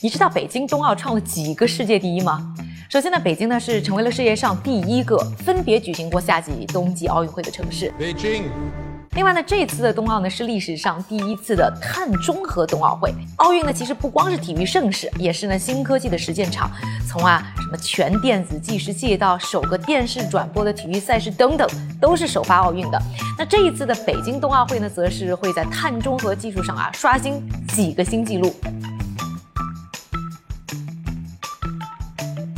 你知道北京冬奥创了几个世界第一吗？首先呢，北京呢是成为了世界上第一个分别举行过夏季、冬季奥运会的城市。北京。另外呢，这次的冬奥呢是历史上第一次的碳中和冬奥会。奥运呢其实不光是体育盛事，也是呢新科技的实践场。从啊什么全电子计时器到首个电视转播的体育赛事等等，都是首发奥运的。那这一次的北京冬奥会呢，则是会在碳中和技术上啊刷新几个新纪录。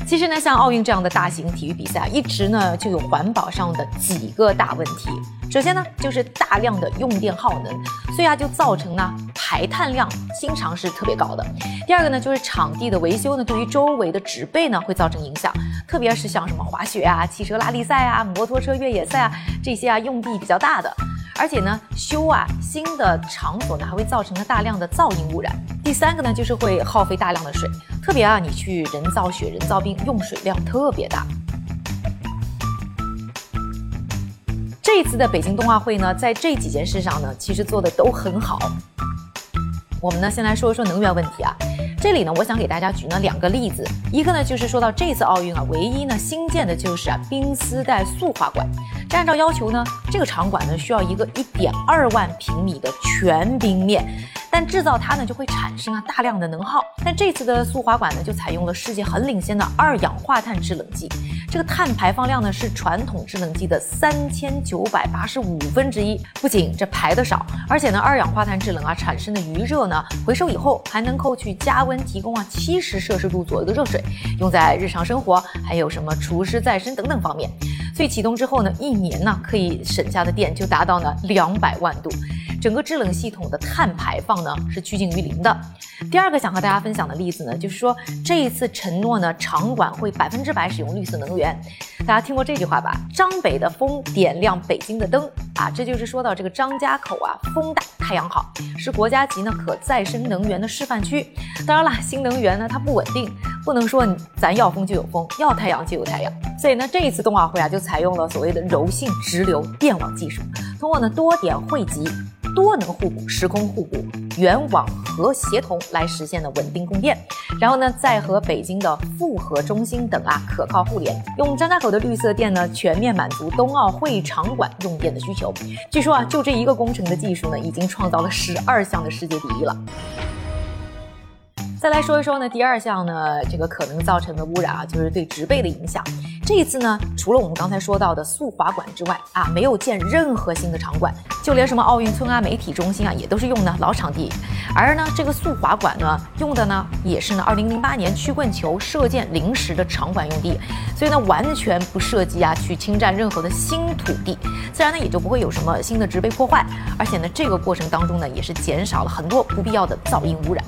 其实呢，像奥运这样的大型体育比赛，一直呢就有环保上的几个大问题。首先呢，就是大量的用电耗能，所以啊就造成呢排碳量经常是特别高的。第二个呢，就是场地的维修呢，对于周围的植被呢会造成影响，特别是像什么滑雪啊、汽车拉力赛啊、摩托车越野赛啊这些啊用地比较大的。而且呢，修啊新的场所呢，还会造成了大量的噪音污染。第三个呢，就是会耗费大量的水，特别啊，你去人造雪、人造冰，用水量特别大。这次的北京冬奥会呢，在这几件事上呢，其实做的都很好。我们呢，先来说一说能源问题啊。这里呢，我想给大家举呢两个例子，一个呢就是说到这次奥运啊，唯一呢新建的就是啊冰丝带速滑馆。这按照要求呢，这个场馆呢需要一个一点二万平米的全冰面。但制造它呢，就会产生啊大量的能耗。但这次的速滑馆呢，就采用了世界很领先的二氧化碳制冷剂，这个碳排放量呢是传统制冷剂的三千九百八十五分之一。不仅这排的少，而且呢，二氧化碳制冷啊产生的余热呢，回收以后还能够去加温，提供啊七十摄氏度左右的热水，用在日常生活，还有什么除湿再生等等方面。所以启动之后呢，一年呢可以省下的电就达到呢两百万度。整个制冷系统的碳排放呢是趋近于零的。第二个想和大家分享的例子呢，就是说这一次承诺呢，场馆会百分之百使用绿色能源。大家听过这句话吧？张北的风点亮北京的灯啊，这就是说到这个张家口啊，风大太阳好，是国家级呢可再生能源的示范区。当然了，新能源呢它不稳定，不能说咱要风就有风，要太阳就有太阳。所以呢，这一次冬奥会啊，就采用了所谓的柔性直流电网技术，通过呢多点汇集。多能互补、时空互补、原网和协同来实现的稳定供电，然后呢，再和北京的复合中心等啊可靠互联，用张家口的绿色电呢，全面满足冬奥会场馆用电的需求。据说啊，就这一个工程的技术呢，已经创造了十二项的世界第一了。再来说一说呢，第二项呢，这个可能造成的污染啊，就是对植被的影响。这一次呢，除了我们刚才说到的速滑馆之外啊，没有建任何新的场馆，就连什么奥运村啊、媒体中心啊，也都是用的老场地。而呢，这个速滑馆呢，用的呢，也是呢2008年曲棍球射箭临时的场馆用地，所以呢，完全不涉及啊去侵占任何的新土地，自然呢也就不会有什么新的植被破坏。而且呢，这个过程当中呢，也是减少了很多不必要的噪音污染。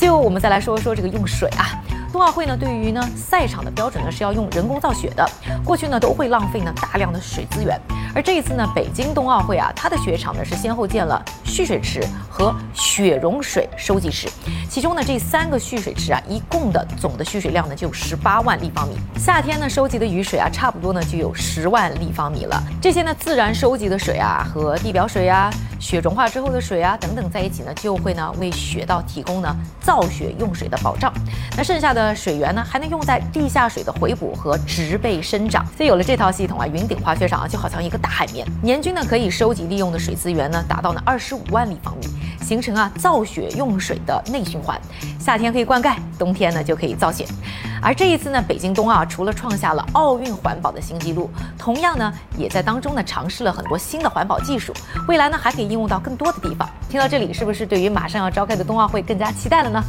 最后，我们再来说一说这个用水啊。冬奥会呢，对于呢赛场的标准呢是要用人工造雪的，过去呢都会浪费呢大量的水资源，而这一次呢北京冬奥会啊，它的雪场呢是先后建了蓄水池和雪融水收集池，其中呢这三个蓄水池啊，一共的总的蓄水量呢就十八万立方米，夏天呢收集的雨水啊，差不多呢就有十万立方米了，这些呢自然收集的水啊和地表水啊。雪融化之后的水啊，等等在一起呢，就会呢为雪道提供呢造雪用水的保障。那剩下的水源呢，还能用在地下水的回补和植被生长。所以有了这套系统啊，云顶滑雪场啊就好像一个大海绵，年均呢可以收集利用的水资源呢达到呢二十五万立方米，形成啊造雪用水的内循环。夏天可以灌溉，冬天呢就可以造雪。而这一次呢，北京冬奥除了创下了奥运环保的新纪录，同样呢，也在当中呢尝试了很多新的环保技术，未来呢还可以应用到更多的地方。听到这里，是不是对于马上要召开的冬奥会更加期待了呢？